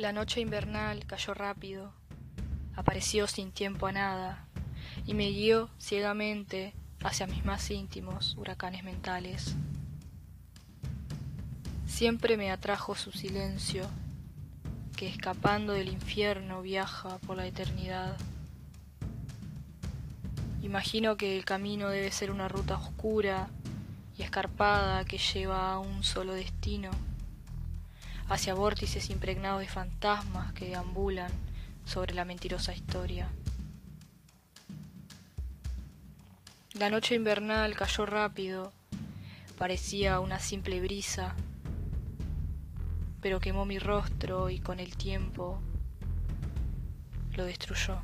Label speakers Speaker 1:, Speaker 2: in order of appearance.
Speaker 1: La noche invernal cayó rápido, apareció sin tiempo a nada, y me guió ciegamente hacia mis más íntimos huracanes mentales. Siempre me atrajo su silencio, que escapando del infierno viaja por la eternidad. Imagino que el camino debe ser una ruta oscura y escarpada que lleva a un solo destino, hacia vórtices impregnados de fantasmas que deambulan sobre la mentirosa historia. La noche invernal cayó rápido, parecía una simple brisa, pero quemó mi rostro y con el tiempo lo destruyó.